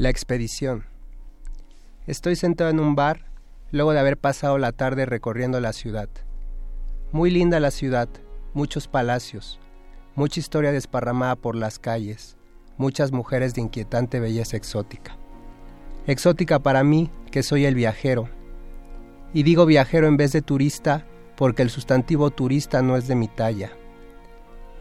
La expedición. Estoy sentado en un bar luego de haber pasado la tarde recorriendo la ciudad. Muy linda la ciudad, muchos palacios, mucha historia desparramada por las calles, muchas mujeres de inquietante belleza exótica. Exótica para mí, que soy el viajero. Y digo viajero en vez de turista porque el sustantivo turista no es de mi talla.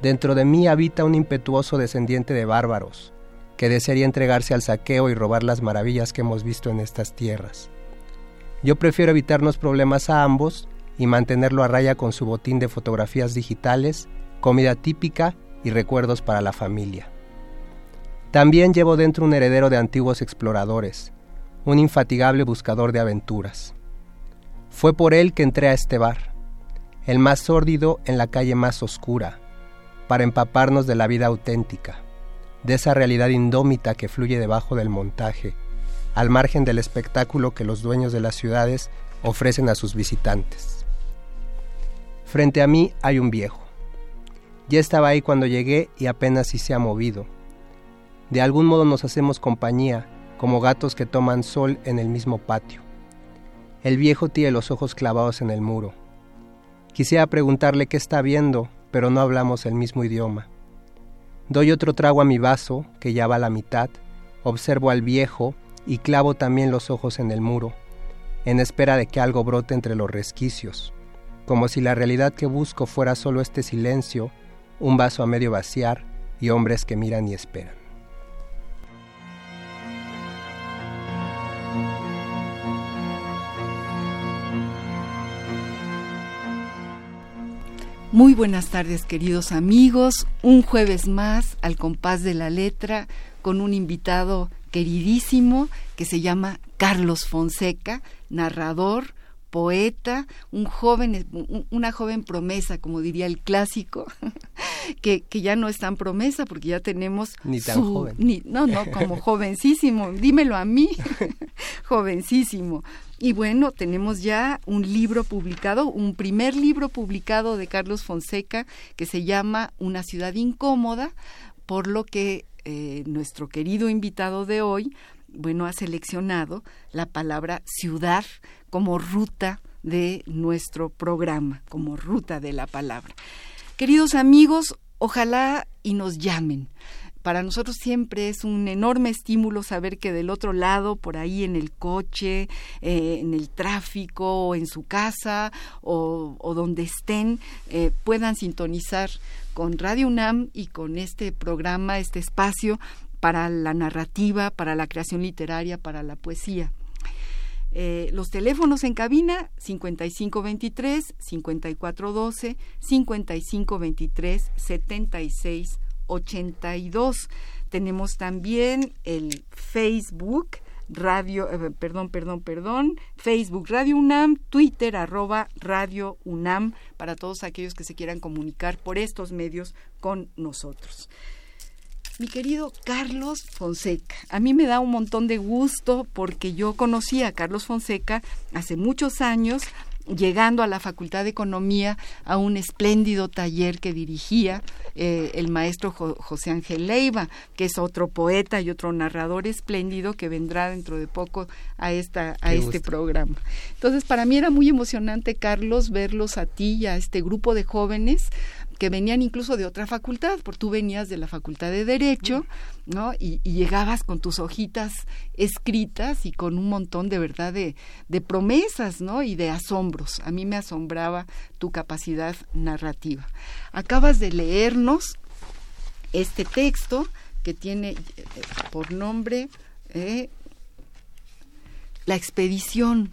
Dentro de mí habita un impetuoso descendiente de bárbaros, que desearía entregarse al saqueo y robar las maravillas que hemos visto en estas tierras. Yo prefiero evitarnos problemas a ambos y mantenerlo a raya con su botín de fotografías digitales, comida típica y recuerdos para la familia. También llevo dentro un heredero de antiguos exploradores, un infatigable buscador de aventuras. Fue por él que entré a este bar, el más sórdido en la calle más oscura, para empaparnos de la vida auténtica de esa realidad indómita que fluye debajo del montaje, al margen del espectáculo que los dueños de las ciudades ofrecen a sus visitantes. Frente a mí hay un viejo. Ya estaba ahí cuando llegué y apenas si se ha movido. De algún modo nos hacemos compañía, como gatos que toman sol en el mismo patio. El viejo tiene los ojos clavados en el muro. Quisiera preguntarle qué está viendo, pero no hablamos el mismo idioma. Doy otro trago a mi vaso, que ya va a la mitad, observo al viejo y clavo también los ojos en el muro, en espera de que algo brote entre los resquicios, como si la realidad que busco fuera solo este silencio, un vaso a medio vaciar y hombres que miran y esperan. Muy buenas tardes queridos amigos, un jueves más al compás de la letra con un invitado queridísimo que se llama Carlos Fonseca, narrador, poeta, un joven, una joven promesa, como diría el clásico, que, que ya no es tan promesa porque ya tenemos ni tan joven. no, no, como jovencísimo, dímelo a mí, jovencísimo. Y bueno, tenemos ya un libro publicado, un primer libro publicado de Carlos Fonseca que se llama Una ciudad incómoda, por lo que eh, nuestro querido invitado de hoy, bueno, ha seleccionado la palabra ciudad como ruta de nuestro programa, como ruta de la palabra. Queridos amigos, ojalá y nos llamen para nosotros siempre es un enorme estímulo saber que del otro lado, por ahí en el coche, eh, en el tráfico, o en su casa o, donde estén, eh, puedan sintonizar con Radio UNAM y con este programa, este espacio para la narrativa, para la creación literaria, para la poesía. Eh, los teléfonos en cabina 5523 5412 5523 76 82. Tenemos también el Facebook Radio, eh, perdón, perdón, perdón, Facebook Radio UNAM, Twitter arroba Radio UNAM, para todos aquellos que se quieran comunicar por estos medios con nosotros. Mi querido Carlos Fonseca, a mí me da un montón de gusto porque yo conocí a Carlos Fonseca hace muchos años llegando a la Facultad de Economía a un espléndido taller que dirigía eh, el maestro José Ángel Leiva, que es otro poeta y otro narrador espléndido que vendrá dentro de poco a, esta, a este programa. Entonces, para mí era muy emocionante, Carlos, verlos a ti y a este grupo de jóvenes que venían incluso de otra facultad, porque tú venías de la facultad de Derecho, ¿no? Y, llegabas con tus hojitas escritas y con un montón de verdad de, de promesas, ¿no? Y de asombros. A mí me asombraba tu capacidad narrativa. Acabas de leernos este texto que tiene eh, por nombre eh, La expedición.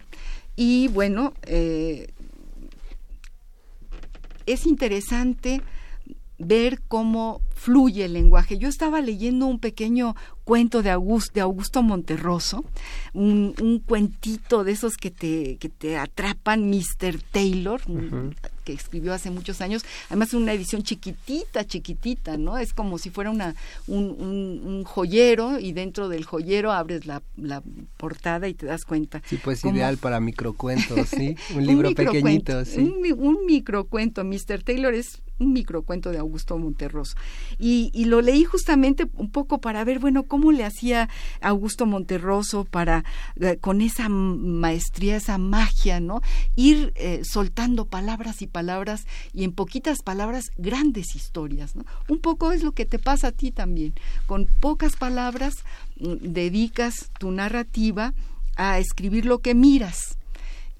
Y bueno, eh, es interesante ver cómo fluye el lenguaje. Yo estaba leyendo un pequeño cuento de Augusto, de Augusto Monterroso, un, un, cuentito de esos que te, que te atrapan, Mr. Taylor, que escribió hace muchos años, además una edición chiquitita, chiquitita, ¿no? Es como si fuera una, un, un, joyero y dentro del joyero abres la, la, portada y te das cuenta. Sí, pues ideal para microcuentos, ¿sí? Un libro pequeñito, sí. Un, un microcuento, Mr. Taylor es un microcuento de Augusto Monterroso. Y, lo leí justamente un poco para ver, bueno, cómo le hacía Augusto Monterroso para, eh, con esa maestría, esa magia, ¿no? Ir eh, soltando palabras y palabras y en poquitas palabras grandes historias. Un poco es lo que te pasa a ti también. Con pocas palabras mm, dedicas tu narrativa a escribir lo que miras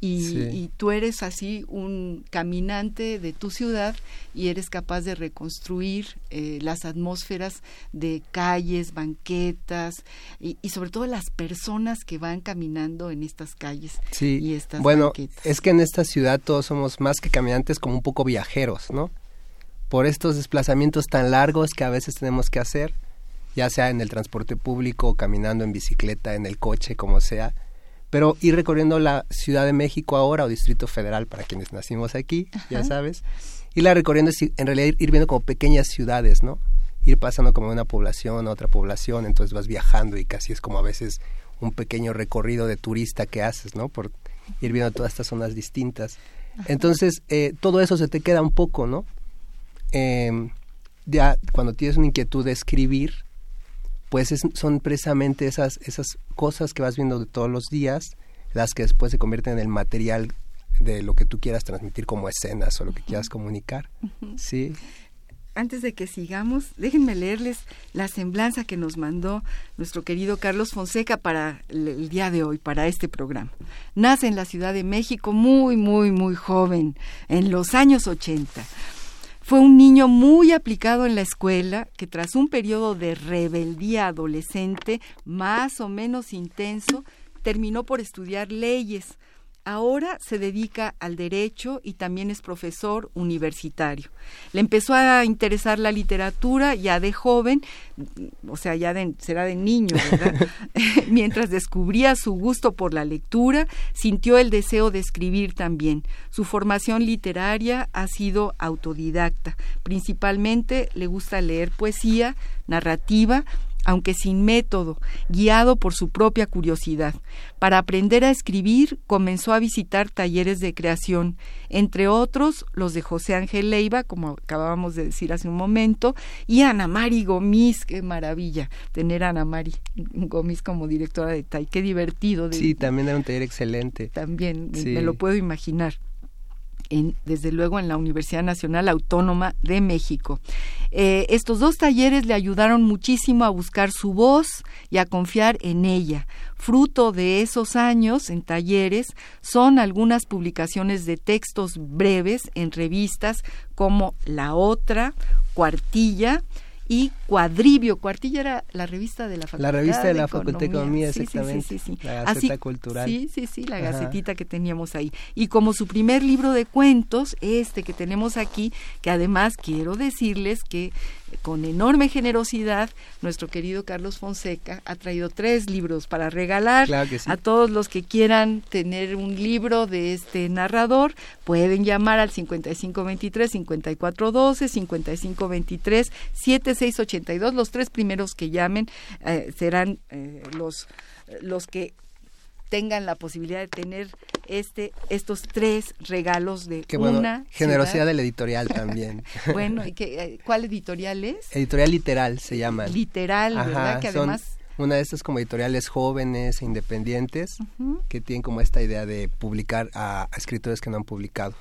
y, tú eres así un caminante de tu ciudad y eres capaz de reconstruir eh, las atmósferas de calles, banquetas y, sobre todo las personas que van caminando en estas calles sí. y estas bueno, es que en esta ciudad todos somos más que caminantes como un poco viajeros, ¿no? Por estos desplazamientos tan largos que a veces tenemos que hacer, ya sea en el transporte público, caminando en bicicleta, en el coche, como sea pero ir recorriendo la Ciudad de México ahora o Distrito Federal para quienes nacimos aquí, ya sabes, irla recorriendo es en realidad ir viendo como pequeñas ciudades, ¿no? Ir pasando como de una población a otra población, entonces vas viajando y casi es como a veces un pequeño recorrido de turista que haces, ¿no? Por ir viendo todas estas zonas distintas. Entonces, eh, todo eso se te queda un poco, ¿no? Eh, ya cuando tienes una inquietud de escribir, pues son precisamente esas, esas cosas que vas viendo de todos los días, las que después se convierten en el material de lo que tú quieras transmitir como escenas o lo que quieras comunicar. Sí. Antes de que sigamos, déjenme leerles la semblanza que nos mandó nuestro querido Carlos Fonseca para el día de hoy, para este programa. Nace en la Ciudad de México muy, muy, muy joven, en los años 80 fue un niño muy aplicado en la escuela que tras un periodo de rebeldía adolescente más o menos intenso, terminó por estudiar leyes, ahora se dedica al derecho y también es profesor universitario. Le empezó a interesar la literatura ya de joven, o sea, ya será de niño, ¿verdad? Mientras descubría su gusto por la lectura, sintió el deseo de escribir también. Su formación literaria ha sido autodidacta. Principalmente le gusta leer poesía, narrativa, aunque sin método, guiado por su propia curiosidad. Para aprender a escribir, comenzó a visitar talleres de creación, entre otros los de José Ángel Leiva, como acabábamos de decir hace un momento, y Ana Mari Gomis, qué maravilla tener a Ana Mari Gomis como directora de TAI, qué divertido. sí, también era un taller excelente. También, me lo puedo imaginar desde luego en la Universidad Nacional Autónoma de México. Eh, estos dos talleres le ayudaron muchísimo a buscar su voz y a confiar en ella. Fruto de esos años en talleres son algunas publicaciones de textos breves en revistas como La Otra, Cuartilla, y Cuadribio. Cuartilla era la revista de la Facultad La revista de, la Facultad de Economía, exactamente. Sí, sí, sí, La Gaceta Cultural. Sí, sí, sí, la gacetita que teníamos ahí. Y como su primer libro de cuentos, este que tenemos aquí, que además quiero decirles que con enorme generosidad, nuestro querido Carlos Fonseca ha traído tres libros para regalar a todos los que quieran tener un libro de este narrador. Pueden llamar al 5523-5412, 5523-7682. Los tres primeros que llamen eh, serán eh, los, los que tengan la posibilidad de tener este estos tres regalos de una generosidad del editorial también. Bueno y que, eh, cuál editorial es editorial literal se llama. Literal verdad que además una de estas como editoriales jóvenes e independientes que tienen como esta idea de publicar a, escritores que no han publicado.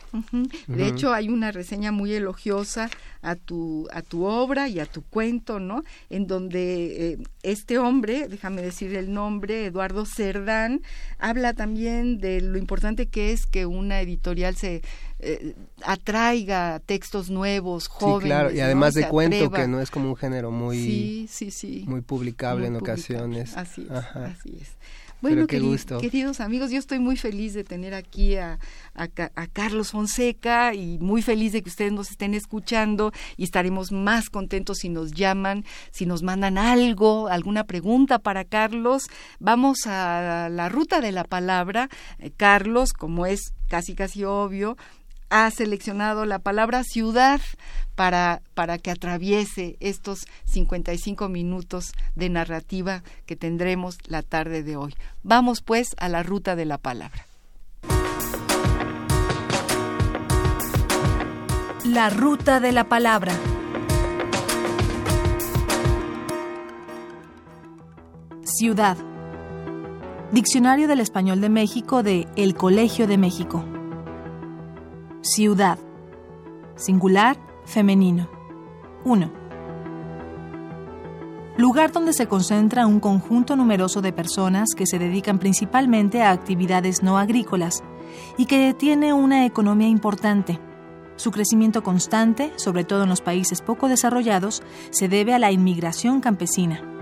De hecho, hay una reseña muy elogiosa a tu, a tu obra y a tu cuento, ¿no? En donde eh, este hombre, déjame decir el nombre, Eduardo Cerdán, habla también de lo importante que es que una editorial se eh, atraiga textos nuevos, jóvenes. Sí, claro, y además de cuento, que no es como un género muy, sí, sí, muy publicable en ocasiones. Así es, así es. Bueno, queridos amigos, yo estoy muy feliz de tener aquí a, a, Carlos Fonseca y muy feliz de que ustedes nos estén escuchando y estaremos más contentos si nos llaman, si nos mandan algo, alguna pregunta para Carlos. Vamos a la ruta de la palabra. Eh, Carlos, como es casi casi obvio, ha seleccionado la palabra ciudad para, para que atraviese estos 55 minutos de narrativa que tendremos la tarde de hoy. Vamos pues a la ruta de la palabra. La ruta de la palabra. Ciudad. Diccionario del Español de México de El Colegio de México. Ciudad. Singular, femenino. 1. Lugar donde se concentra un conjunto numeroso de personas que se dedican principalmente a actividades no agrícolas y que tiene una economía importante. Su crecimiento constante, sobre todo en los países poco desarrollados, se debe a la inmigración campesina.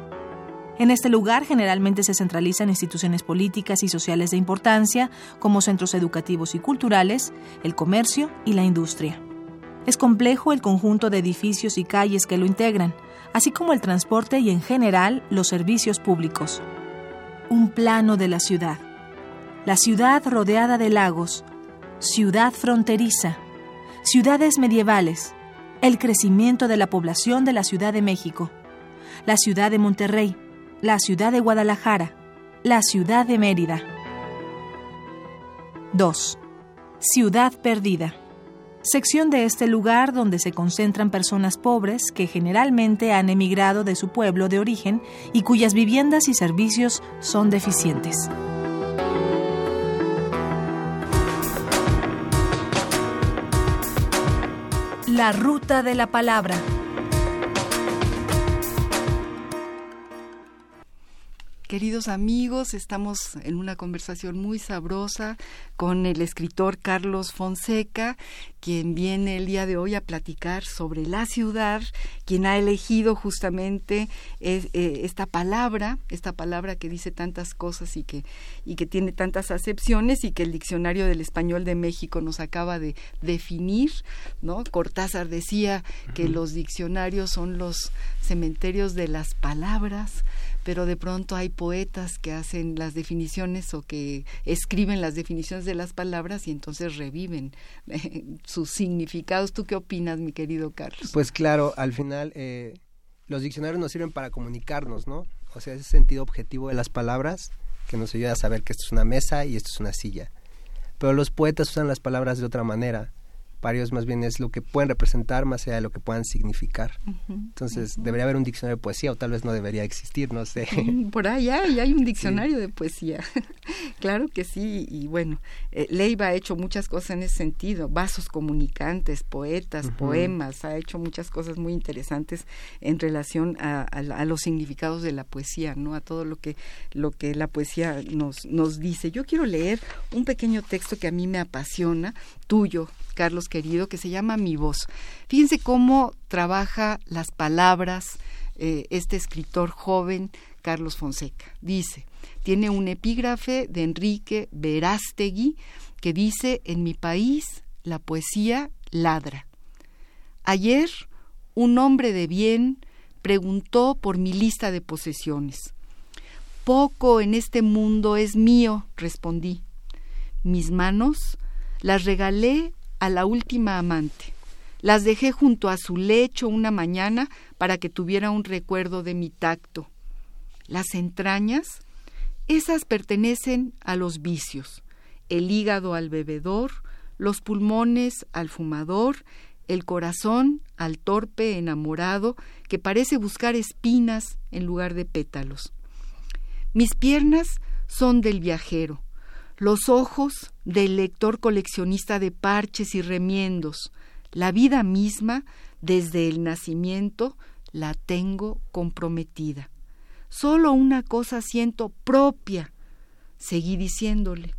En este lugar generalmente se centralizan instituciones políticas y sociales de importancia, como centros educativos y culturales, el comercio y la industria. Es complejo el conjunto de edificios y calles que lo integran, así como el transporte y en general los servicios públicos. Un plano de la ciudad. La ciudad rodeada de lagos, ciudad fronteriza, ciudades medievales, el crecimiento de la población de la Ciudad de México, la ciudad de Monterrey, la ciudad de Guadalajara, la ciudad de Mérida. 2. Ciudad perdida. Sección de este lugar donde se concentran personas pobres que generalmente han emigrado de su pueblo de origen y cuyas viviendas y servicios son deficientes. La ruta de la palabra. Queridos amigos, estamos en una conversación muy sabrosa con el escritor Carlos Fonseca, quien viene el día de hoy a platicar sobre la ciudad, quien ha elegido justamente eh, esta palabra, esta palabra que dice tantas cosas y que, y que tiene tantas acepciones y que el Diccionario del Español de México nos acaba de definir, ¿no? Cortázar decía que los diccionarios son los cementerios de las palabras, pero de pronto hay poetas que hacen las definiciones o que escriben las definiciones de las palabras y entonces reviven eh, sus significados. ¿Tú qué opinas, mi querido Carlos? Pues claro, al final eh, los diccionarios nos sirven para comunicarnos, ¿no? O sea, ese sentido objetivo de las palabras que nos ayuda a saber que esto es una mesa y esto es una silla. Pero los poetas usan las palabras de otra manera varios más bien es lo que pueden representar más allá de lo que puedan significar. Entonces, debería haber un diccionario de poesía o tal vez no debería existir, no sé. Por ahí hay, hay un diccionario de poesía. claro que sí, y bueno, eh, Leiva ha hecho muchas cosas en ese sentido, vasos comunicantes, poetas, poemas, ha hecho muchas cosas muy interesantes en relación a, los significados de la poesía, ¿no? A todo lo que lo que la poesía nos nos dice. Yo quiero leer un pequeño texto que a mí me apasiona, tuyo, Carlos querido, que se llama Mi voz. Fíjense cómo trabaja las palabras eh, este escritor joven, Carlos Fonseca. Dice, tiene un epígrafe de Enrique Verástegui que dice, en mi país la poesía ladra. Ayer un hombre de bien preguntó por mi lista de posesiones. Poco en este mundo es mío, respondí. Mis manos las regalé a la última amante. Las dejé junto a su lecho una mañana para que tuviera un recuerdo de mi tacto. Las entrañas, esas pertenecen a los vicios, el hígado al bebedor, los pulmones al fumador, el corazón al torpe enamorado que parece buscar espinas en lugar de pétalos. Mis piernas son del viajero, los ojos del lector coleccionista de parches y remiendos, la vida misma, desde el nacimiento, la tengo comprometida. Solo una cosa siento propia. Seguí diciéndole,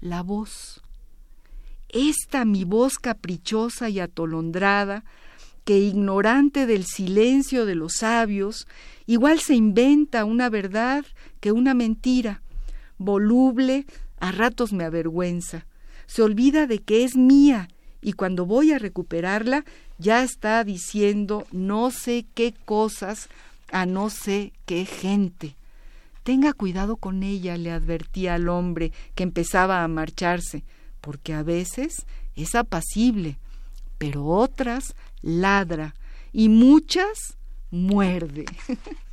la voz. Esta mi voz caprichosa y atolondrada, que ignorante del silencio de los sabios, igual se inventa una verdad que una mentira, voluble, a ratos me avergüenza, se olvida de que es mía y cuando voy a recuperarla ya está diciendo no sé qué cosas a no sé qué gente. Tenga cuidado con ella, le advertía al hombre que empezaba a marcharse, porque a veces es apacible, pero otras ladra y muchas muerde.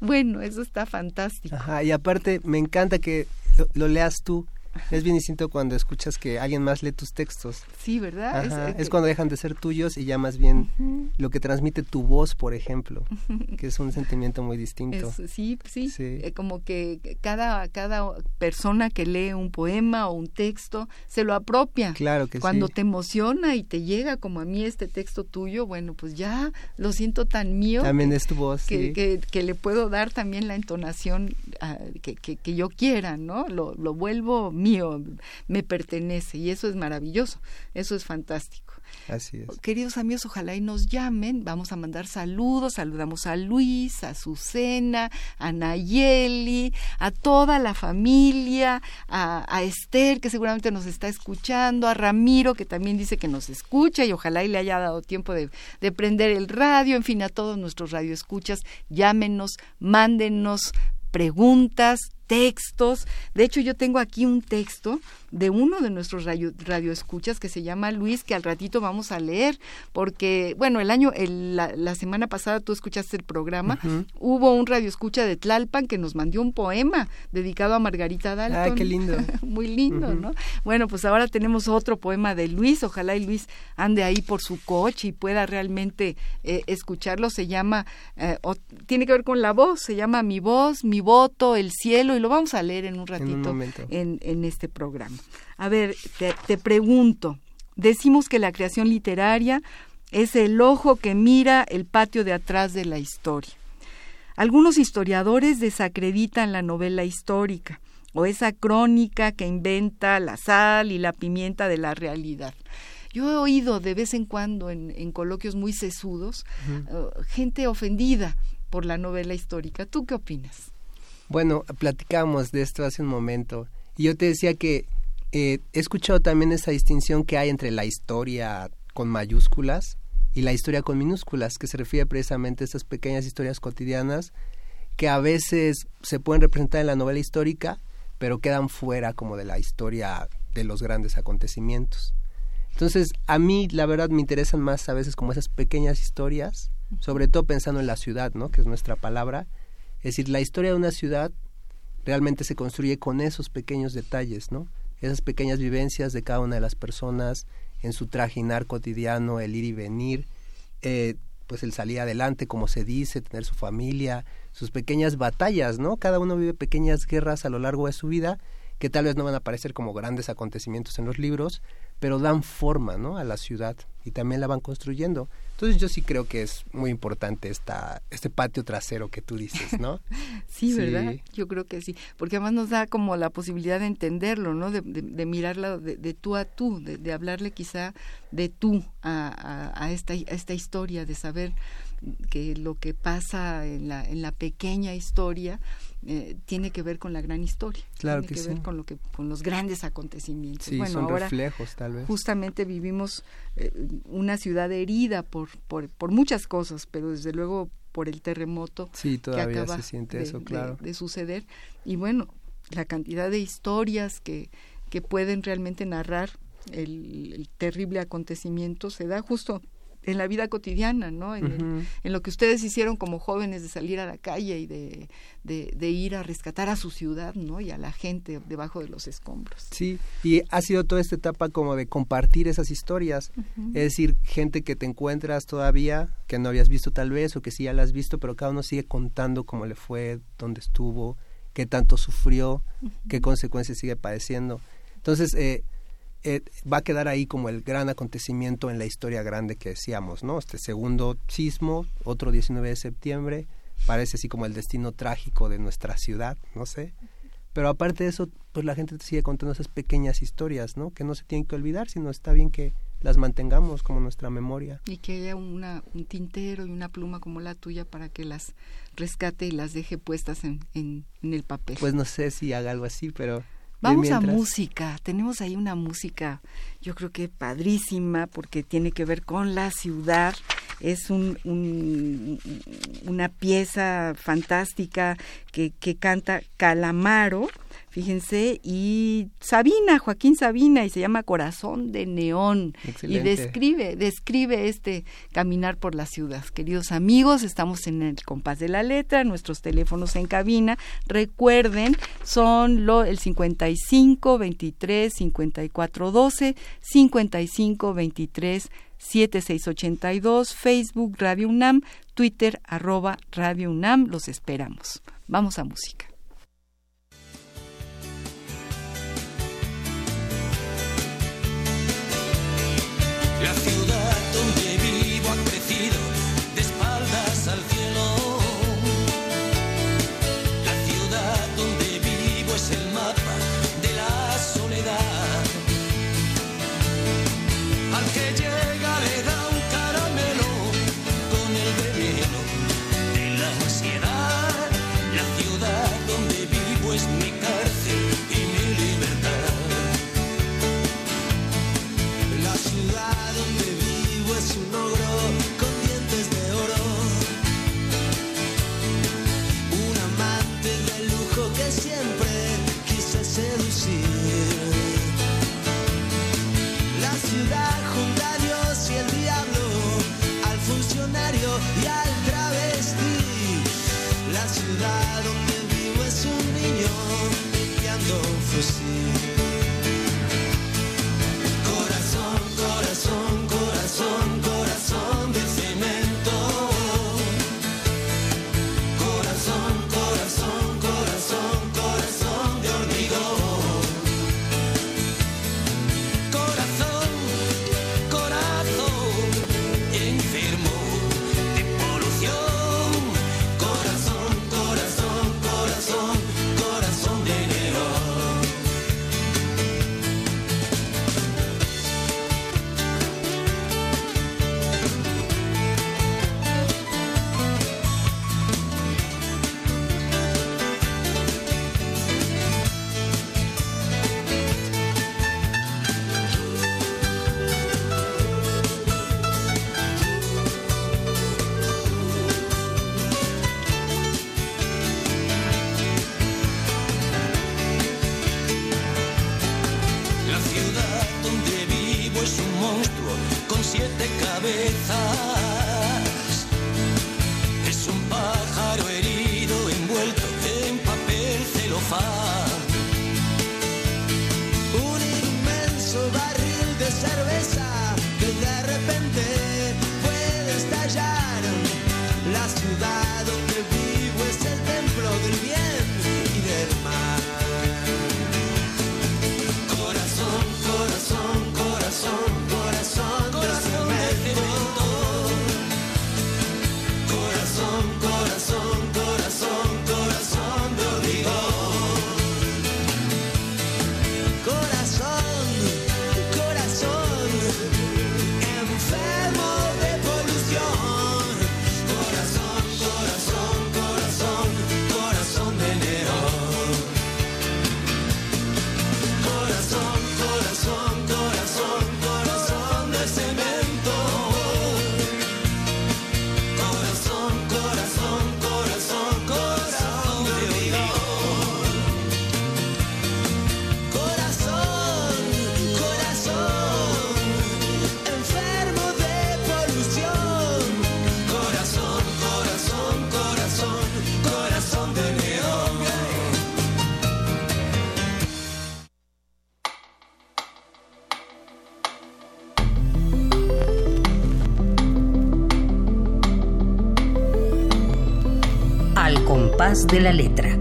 bueno, eso está fantástico. Ajá, y aparte me encanta que lo leas tú, es bien distinto cuando escuchas que alguien más lee tus textos. Sí, ¿verdad? es, cuando dejan de ser tuyos y ya más bien lo que transmite tu voz, por ejemplo, que es un sentimiento muy distinto. sí, sí, eh, como que cada, cada persona que lee un poema o un texto se lo apropia. Claro que cuando te emociona y te llega como a mí este texto tuyo, bueno, pues ya lo siento tan mío. También es tu voz, que, que, le puedo dar también la entonación que, que, yo quiera, ¿no? Lo, lo vuelvo mío, me pertenece y eso es maravilloso, eso es fantástico. Así es. Queridos amigos, ojalá y nos llamen. Vamos a mandar saludos. Saludamos a Luis, a Susana, a Nayeli, a toda la familia, a, Esther, que seguramente nos está escuchando, a Ramiro, que también dice que nos escucha y ojalá y le haya dado tiempo de, de prender el radio. En fin, a todos nuestros radioescuchas, llámenos, mándenos preguntas, textos. De hecho, yo tengo aquí un texto de uno de nuestros radio, radioescuchas que se llama Luis, que al ratito vamos a leer, porque, bueno, el año, la, semana pasada tú escuchaste el programa, hubo un radioescucha de Tlalpan que nos mandó un poema dedicado a Margarita Dalton. Ah, qué lindo. Muy lindo, ¿no? Bueno, pues ahora tenemos otro poema de Luis, ojalá y Luis ande ahí por su coche y pueda realmente eh, escucharlo, se llama, eh, tiene que ver con la voz, se llama Mi voz, mi voto, el cielo, y lo vamos a leer en un ratito en, en este programa. A ver, te, pregunto, decimos que la creación literaria es el ojo que mira el patio de atrás de la historia. Algunos historiadores desacreditan la novela histórica o esa crónica que inventa la sal y la pimienta de la realidad. Yo he oído de vez en cuando en, coloquios muy sesudos uh, gente ofendida por la novela histórica. ¿Tú qué opinas? Bueno, platicamos de esto hace un momento y yo te decía que eh, he escuchado también esa distinción que hay entre la historia con mayúsculas y la historia con minúsculas, que se refiere precisamente a estas pequeñas historias cotidianas que a veces se pueden representar en la novela histórica, pero quedan fuera como de la historia de los grandes acontecimientos. Entonces, a mí la verdad me interesan más a veces como esas pequeñas historias, sobre todo pensando en la ciudad, ¿no? que es nuestra palabra. Es decir, la historia de una ciudad realmente se construye con esos pequeños detalles, ¿no? esas pequeñas vivencias de cada una de las personas en su trajinar cotidiano, el ir y venir, eh, pues el salir adelante, como se dice, tener su familia, sus pequeñas batallas, ¿no? Cada uno vive pequeñas guerras a lo largo de su vida que tal vez no van a aparecer como grandes acontecimientos en los libros, pero dan forma, ¿no? A la ciudad y también la van construyendo. Entonces yo sí creo que es muy importante esta, este patio trasero que tú dices, ¿no? sí, ¿verdad? Yo creo que sí, porque además nos da como la posibilidad de entenderlo, ¿no? De, de, mirarlo de, tú a tú, de, hablarle quizá de tú a, a, esta, a esta historia, de saber que lo que pasa en la, en la pequeña historia eh, tiene que ver con la gran historia. Claro tiene que, ver con lo que con los grandes acontecimientos. Sí, son reflejos tal vez. Justamente vivimos eh, una ciudad herida por, por, por muchas cosas, pero desde luego por el terremoto sí, todavía que acaba se siente eso, claro. de, suceder. Y bueno, la cantidad de historias que, que pueden realmente narrar el, terrible acontecimiento se da justo en la vida cotidiana, ¿no? En, lo que ustedes hicieron como jóvenes de salir a la calle y de, de, ir a rescatar a su ciudad, ¿no? Y a la gente debajo de los escombros. Sí, y ha sido toda esta etapa como de compartir esas historias, es decir, gente que te encuentras todavía, que no habías visto tal vez, o que sí ya la has visto, pero cada uno sigue contando cómo le fue, dónde estuvo, qué tanto sufrió, qué consecuencias sigue padeciendo. Entonces, eh, eh, va a quedar ahí como el gran acontecimiento en la historia grande que decíamos, ¿no? Este segundo sismo, otro 19 de septiembre, parece así como el destino trágico de nuestra ciudad, no sé. Pero aparte de eso, pues la gente sigue contando esas pequeñas historias, ¿no? Que no se tienen que olvidar, sino está bien que las mantengamos como nuestra memoria. Y que haya una, un tintero y una pluma como la tuya para que las rescate y las deje puestas en, en, en el papel. Pues no sé si haga algo así, pero Vamos a música. Tenemos ahí una música, yo creo que padrísima, porque tiene que ver con la ciudad. Es un, una pieza fantástica que, que canta Calamaro fíjense, y Sabina, Joaquín Sabina, y se llama Corazón de Neón. Y describe, describe este caminar por la ciudad. Queridos amigos, estamos en el compás de la letra, nuestros teléfonos en cabina. Recuerden, son lo, el 55 23 54 12, 55 23 7682, Facebook Radio UNAM, Twitter arroba Radio UNAM. Los esperamos. Vamos a música. Siete de la letra.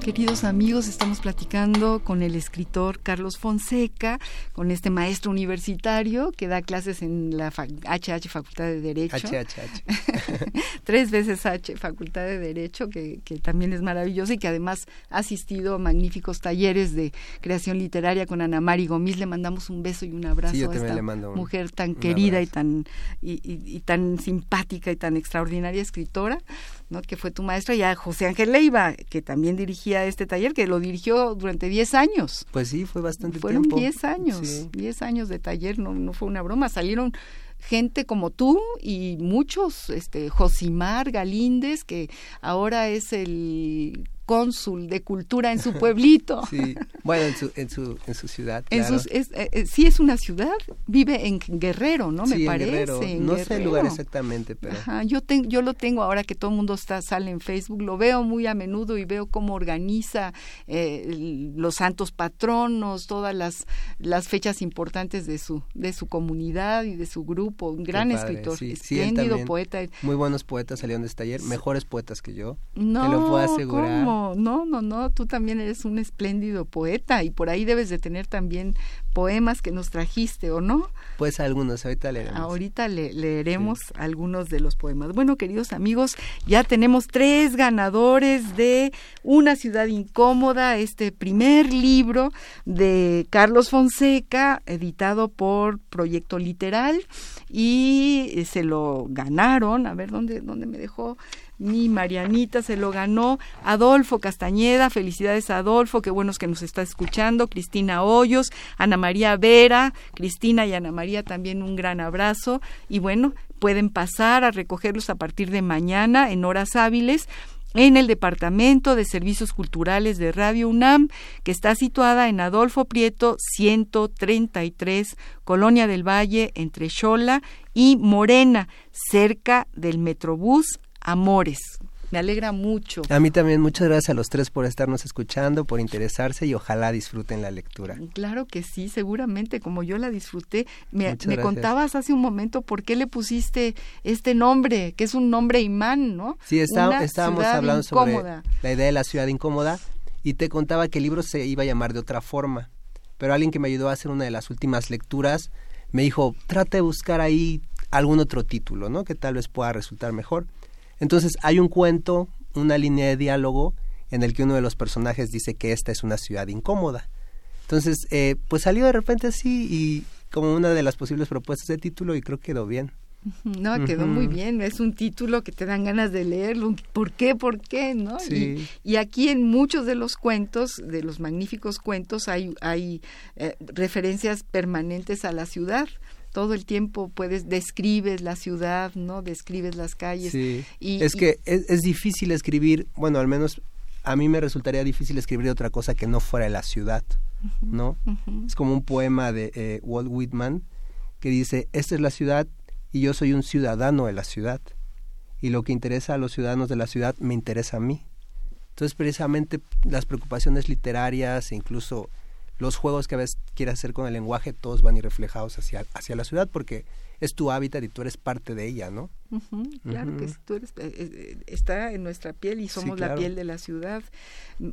Queridos amigos, estamos platicando con el escritor Carlos Fonseca, con este maestro universitario que da clases en la HH Facultad de Derecho. HHH. Tres veces H Facultad de Derecho, que, también es maravilloso y que además ha asistido a magníficos talleres de creación literaria con Ana Mari Gomis. Le mandamos un beso y un abrazo a esta mujer tan querida y tan, y tan simpática y tan extraordinaria escritora. ¿No? que fue tu maestra, y a José Ángel Leiva, que también dirigía este taller, que lo dirigió durante 10 años. Pues sí, fue bastante Fueron tiempo. 10 años, 10 años de taller, no, no fue una broma, salieron gente como tú y muchos, este, Josimar Galíndez, que ahora es el cónsul de cultura en su pueblito. sí, bueno, en su, en su, en su ciudad. En sus, eh, eh, sí, es una ciudad, vive en Guerrero, ¿no? Me parece. no sé el lugar exactamente, pero. yo, yo lo tengo ahora que todo el mundo está, sale en Facebook, lo veo muy a menudo y veo cómo organiza eh, los santos patronos, todas las, las fechas importantes de su, de su comunidad y de su grupo. Un gran escritor, espléndido poeta. Muy buenos poetas salieron de este taller, mejores poetas que yo. No, te lo puedo asegurar. ¿cómo? No, no, no, tú también eres un espléndido poeta y por ahí debes de tener también poemas que nos trajiste, ¿o no? Pues algunos, ahorita leeremos. Ahorita leeremos algunos de los poemas. Bueno, queridos amigos, ya tenemos tres ganadores de Una ciudad incómoda, este primer libro de Carlos Fonseca, editado por Proyecto Literal, y se lo ganaron, a ver dónde, dónde me dejó mi Marianita se lo ganó. Adolfo Castañeda, felicidades a Adolfo, qué bueno que nos está escuchando. Cristina Hoyos, Ana María Vera, Cristina y Ana María también un gran abrazo. Y bueno, pueden pasar a recogerlos a partir de mañana en horas hábiles en el Departamento de Servicios Culturales de Radio UNAM, que está situada en Adolfo Prieto 133, Colonia del Valle, entre Xola y Morena, cerca del Metrobús amores. Me alegra mucho. A mí también, muchas gracias a los tres por estarnos escuchando, por interesarse y ojalá disfruten la lectura. Claro que sí, seguramente, como yo la disfruté. Me, contabas hace un momento por qué le pusiste este nombre, que es un nombre imán, ¿no? Sí, estábamos hablando sobre la idea de la ciudad incómoda y te contaba que el libro se iba a llamar de otra forma, pero alguien que me ayudó a hacer una de las últimas lecturas me dijo, trate de buscar ahí algún otro título, ¿no? Que tal vez pueda resultar mejor. Entonces hay un cuento, una línea de diálogo en el que uno de los personajes dice que esta es una ciudad incómoda. Entonces, eh, pues salió de repente así y como una de las posibles propuestas de título y creo que quedó bien. No, quedó muy bien, es un título que te dan ganas de leerlo. ¿Por qué? ¿Por qué? ¿No? Sí. Y, aquí en muchos de los cuentos, de los magníficos cuentos, hay, hay eh, referencias permanentes a la ciudad todo el tiempo puedes describes la ciudad, ¿no? Describes las calles. Sí. Y, es que es, difícil escribir, bueno, al menos a mí me resultaría difícil escribir otra cosa que no fuera la ciudad, ¿no? Es como un poema de eh, Walt Whitman que dice, esta es la ciudad y yo soy un ciudadano de la ciudad. Y lo que interesa a los ciudadanos de la ciudad me interesa a mí. Entonces, precisamente las preocupaciones literarias e incluso los juegos que a veces quieras hacer con el lenguaje, todos van a ir reflejados hacia, hacia la ciudad porque es tu hábitat y tú eres parte de ella, ¿no? Claro que tú eres, eh, eh, está en nuestra piel y somos la piel de la ciudad.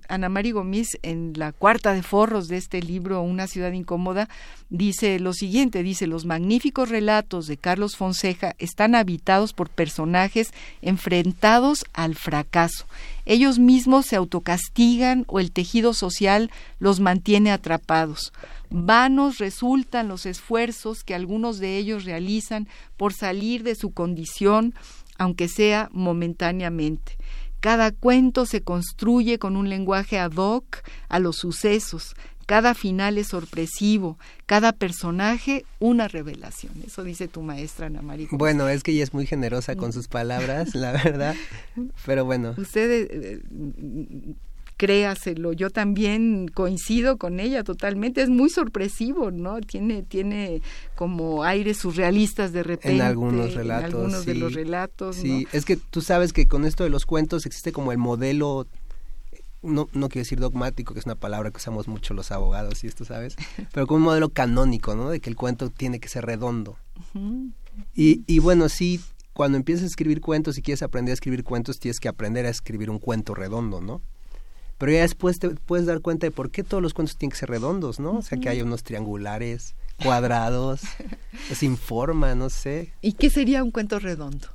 Ana Mari Gomis, en la cuarta de forros de este libro, Una ciudad incómoda, dice lo siguiente, dice, los magníficos relatos de Carlos Fonseca están habitados por personajes enfrentados al fracaso. Ellos mismos se autocastigan o el tejido social los mantiene atrapados. Vanos resultan los esfuerzos que algunos de ellos realizan por salir de su condición, aunque sea momentáneamente. Cada cuento se construye con un lenguaje ad hoc a los sucesos, cada final es sorpresivo, cada personaje una revelación. Eso dice tu maestra Ana María. Bueno, es que ella es muy generosa con sus palabras, la verdad. Pero bueno. Usted eh, créaselo, yo también coincido con ella totalmente, es muy sorpresivo, ¿no? Tiene, tiene como aires surrealistas de repente. En algunos relatos. En algunos de los relatos. Sí, es que tú sabes que con esto de los cuentos existe como el modelo no, no quiero decir dogmático, que es una palabra que usamos mucho los abogados y esto, ¿sabes? Pero como un modelo canónico, ¿no? De que el cuento tiene que ser redondo. y, y bueno, sí, cuando empiezas a escribir cuentos y quieres aprender a escribir cuentos, tienes que aprender a escribir un cuento redondo, ¿no? Pero ya después te puedes dar cuenta de por qué todos los cuentos tienen que ser redondos, ¿no? O sea, que hay unos triangulares, cuadrados, sin forma, no sé. ¿Y qué sería un cuento redondo?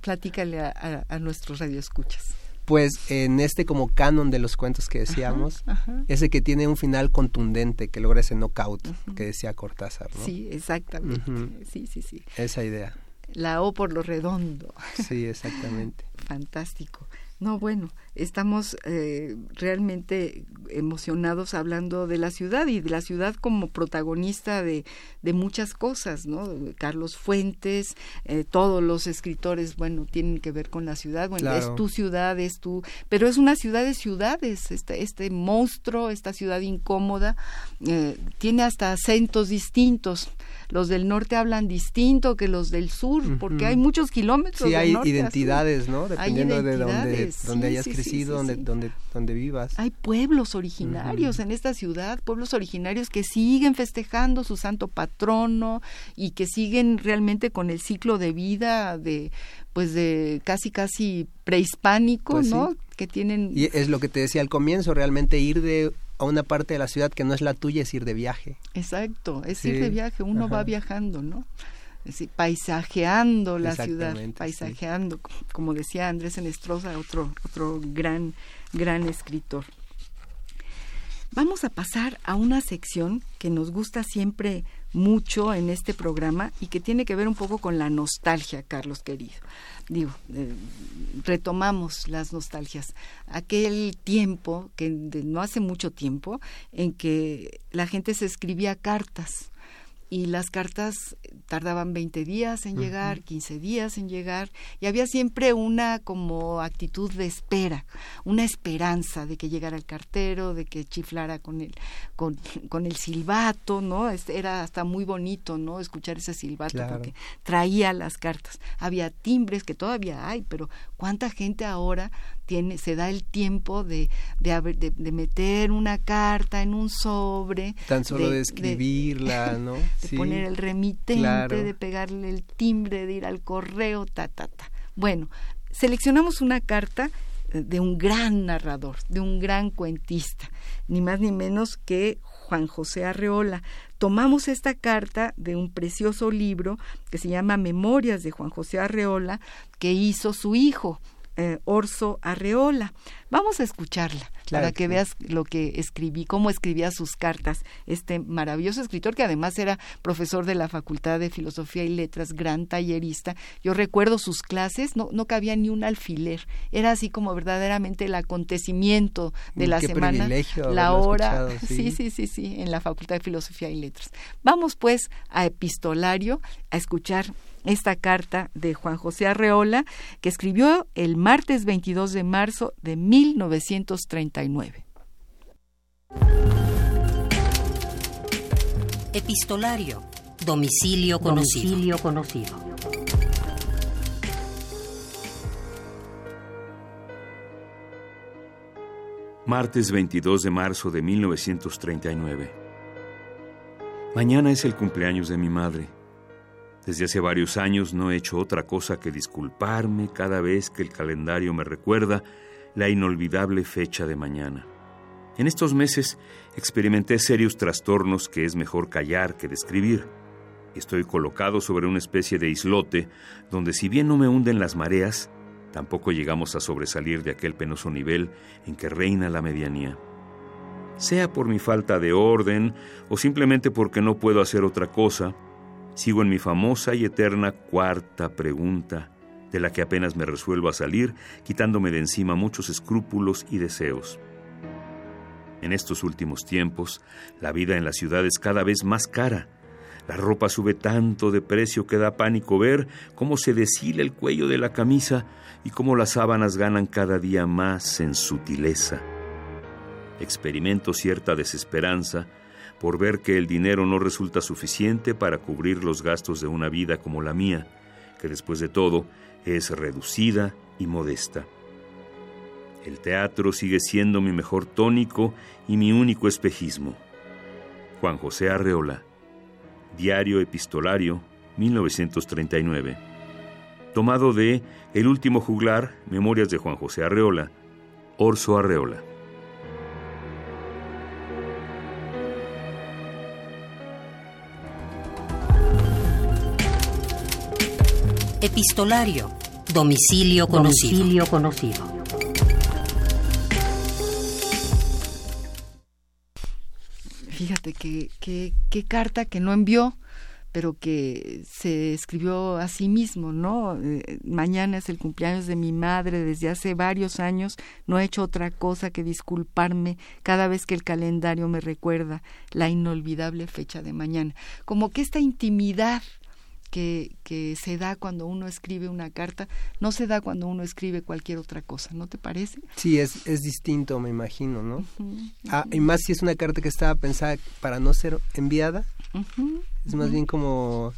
Platícale a, a, nuestros radioescuchas. Pues en este como canon de los cuentos que decíamos, ese que tiene un final contundente, que logra ese knockout que decía Cortázar, ¿no? Sí, exactamente. Sí, sí, sí. Esa idea. La O por lo redondo. Sí, exactamente. Fantástico. No, bueno, estamos eh, realmente emocionados hablando de la ciudad y de la ciudad como protagonista de, de muchas cosas, ¿no? Carlos Fuentes, eh, todos los escritores, bueno, tienen que ver con la ciudad, bueno, es tu ciudad, es tu, pero es una ciudad de ciudades, este, este monstruo, esta ciudad incómoda, eh, tiene hasta acentos distintos los del norte hablan distinto que los del sur, porque hay muchos kilómetros. Sí, hay identidades, ¿no? Dependiendo de dónde, donde hayas crecido, donde, donde, donde vivas. Hay pueblos originarios en esta ciudad, pueblos originarios que siguen festejando su santo patrono y que siguen realmente con el ciclo de vida de pues de casi casi prehispánico, pues ¿no? Que tienen Y es lo que te decía al comienzo, realmente ir de a una parte de la ciudad que no es la tuya, es ir de viaje. Exacto, es ir de viaje, uno va viajando, ¿no? Es paisajeando la ciudad, paisajeando, como decía Andrés Enestrosa, otro, otro gran, gran escritor. Vamos a pasar a una sección que nos gusta siempre mucho en este programa y que tiene que ver un poco con la nostalgia, Carlos querido. Digo, eh, retomamos las nostalgias. Aquel tiempo, que no hace mucho tiempo, en que la gente se escribía cartas y las cartas tardaban 20 días en llegar, 15 días en llegar, y había siempre una como actitud de espera, una esperanza de que llegara el cartero, de que chiflara con el, con, con el silbato, ¿no? Este, era hasta muy bonito, ¿no? Escuchar ese silbato porque traía las cartas. Había timbres que todavía hay, pero ¿cuánta gente ahora tiene, se da el tiempo de, de, de, meter una carta en un sobre. Tan solo de, escribirla, ¿no? De poner el remitente, de pegarle el timbre, de ir al correo, ta, ta, ta. Bueno, seleccionamos una carta eh, de un gran narrador, de un gran cuentista, ni más ni menos que Juan José Arreola. Tomamos esta carta de un precioso libro que se llama Memorias de Juan José Arreola, que hizo su hijo, eh, Orso Arreola. Vamos a escucharla para que veas lo que escribí, cómo escribía sus cartas este maravilloso escritor que además era profesor de la Facultad de Filosofía y Letras, gran tallerista. Yo recuerdo sus clases, no, no cabía ni un alfiler, era así como verdaderamente el acontecimiento de la semana, la hora, sí, sí, sí, sí, en la Facultad de Filosofía y Letras. Vamos pues a epistolario a escuchar esta carta de Juan José Arreola, que escribió el martes 22 de marzo de 1939. Epistolario. Domicilio conocido. Domicilio conocido. Martes 22 de marzo de 1939. Mañana es el cumpleaños de mi madre. Desde hace varios años no he hecho otra cosa que disculparme cada vez que el calendario me recuerda la inolvidable fecha de mañana. En estos meses experimenté serios trastornos que es mejor callar que describir. Estoy colocado sobre una especie de islote donde si bien no me hunden las mareas, tampoco llegamos a sobresalir de aquel penoso nivel en que reina la medianía. Sea por mi falta de orden o simplemente porque no puedo hacer otra cosa, Sigo en mi famosa y eterna cuarta pregunta, de la que apenas me resuelvo a salir, quitándome de encima muchos escrúpulos y deseos. En estos últimos tiempos, la vida en la ciudad es cada vez más cara. La ropa sube tanto de precio que da pánico ver cómo se deshila el cuello de la camisa y cómo las sábanas ganan cada día más en sutileza. Experimento cierta desesperanza por ver que el dinero no resulta suficiente para cubrir los gastos de una vida como la mía, que después de todo es reducida y modesta. El teatro sigue siendo mi mejor tónico y mi único espejismo. Juan José Arreola, Diario Epistolario, 1939. Tomado de El último juglar, Memorias de Juan José Arreola, Orso Arreola. Epistolario. Domicilio conocido. Domicilio conocido. Fíjate que, qué carta que no envió, pero que se escribió a sí mismo, ¿no? Eh, mañana es el cumpleaños de mi madre, desde hace varios años no he hecho otra cosa que disculparme cada vez que el calendario me recuerda la inolvidable fecha de mañana. Como que esta intimidad que, que, se da cuando uno escribe una carta, no se da cuando uno escribe cualquier otra cosa, ¿no te parece? Sí, es, es distinto, me imagino, ¿no? Ah, y más si es una carta que estaba pensada para no ser enviada, es más bien como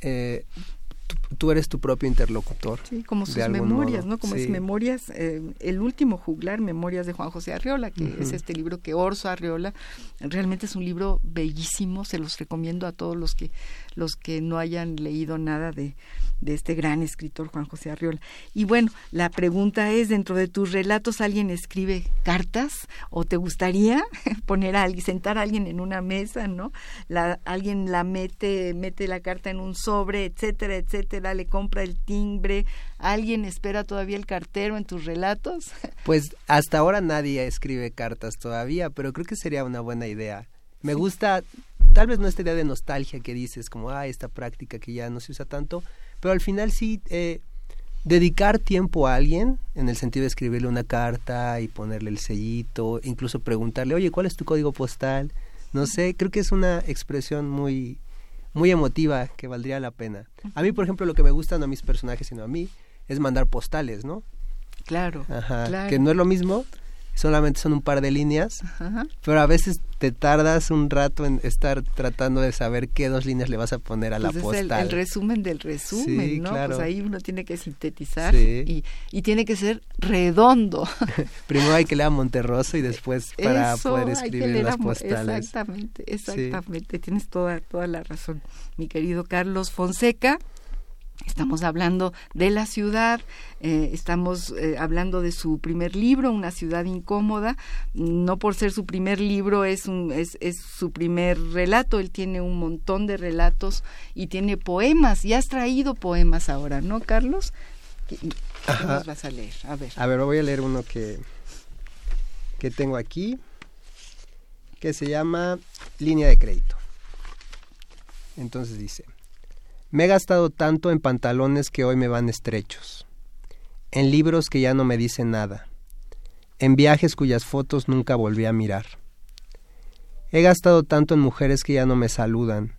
eh, tú, eres tu propio interlocutor. Sí, como sus memorias, ¿no? Como es memorias, eh, el último juglar, Memorias de Juan José Arriola, que es este libro que Orso Arriola, realmente es un libro bellísimo, se los recomiendo a todos los que, los que no hayan leído nada de, de este gran escritor Juan José Arriola. Y bueno, la pregunta es, dentro de tus relatos, ¿alguien escribe cartas? ¿O te gustaría poner a alguien, sentar a alguien en una mesa, ¿no? La, alguien la mete, mete la carta en un sobre, etcétera, etcétera, le compra el timbre, ¿alguien espera todavía el cartero en tus relatos? Pues hasta ahora nadie escribe cartas todavía, pero creo que sería una buena idea. Me gusta, tal vez no esta idea de nostalgia que dices, como, ah, esta práctica que ya no se usa tanto, pero al final sí, eh, dedicar tiempo a alguien, en el sentido de escribirle una carta y ponerle el sellito, incluso preguntarle, oye, ¿cuál es tu código postal? No sé, creo que es una expresión muy, muy emotiva que valdría la pena. A mí, por ejemplo, lo que me gusta no a mis personajes, sino a mí, es mandar postales, ¿no? Claro, Ajá, Que no es lo mismo, solamente son un par de líneas, pero a veces te tardas un rato en estar tratando de saber qué dos líneas le vas a poner a la pues postal. Es el, resumen del resumen, ¿no? Pues ahí uno tiene que sintetizar y, y, tiene que ser redondo. Primero hay que leer a Monterroso y después para poder escribir las postales. Exactamente, exactamente. Tienes toda, toda la razón, mi querido Carlos Fonseca. Estamos hablando de la ciudad, eh, estamos eh, hablando de su primer libro, Una ciudad incómoda. No por ser su primer libro es, un, es, es su primer relato, él tiene un montón de relatos y tiene poemas, y has traído poemas ahora, ¿no, Carlos? ¿Qué, nos vas a leer? A ver. A ver, voy a leer uno que, que tengo aquí, que se llama Línea de Crédito. Entonces dice... Me he gastado tanto en pantalones que hoy me van estrechos, en libros que ya no me dicen nada, en viajes cuyas fotos nunca volví a mirar. He gastado tanto en mujeres que ya no me saludan,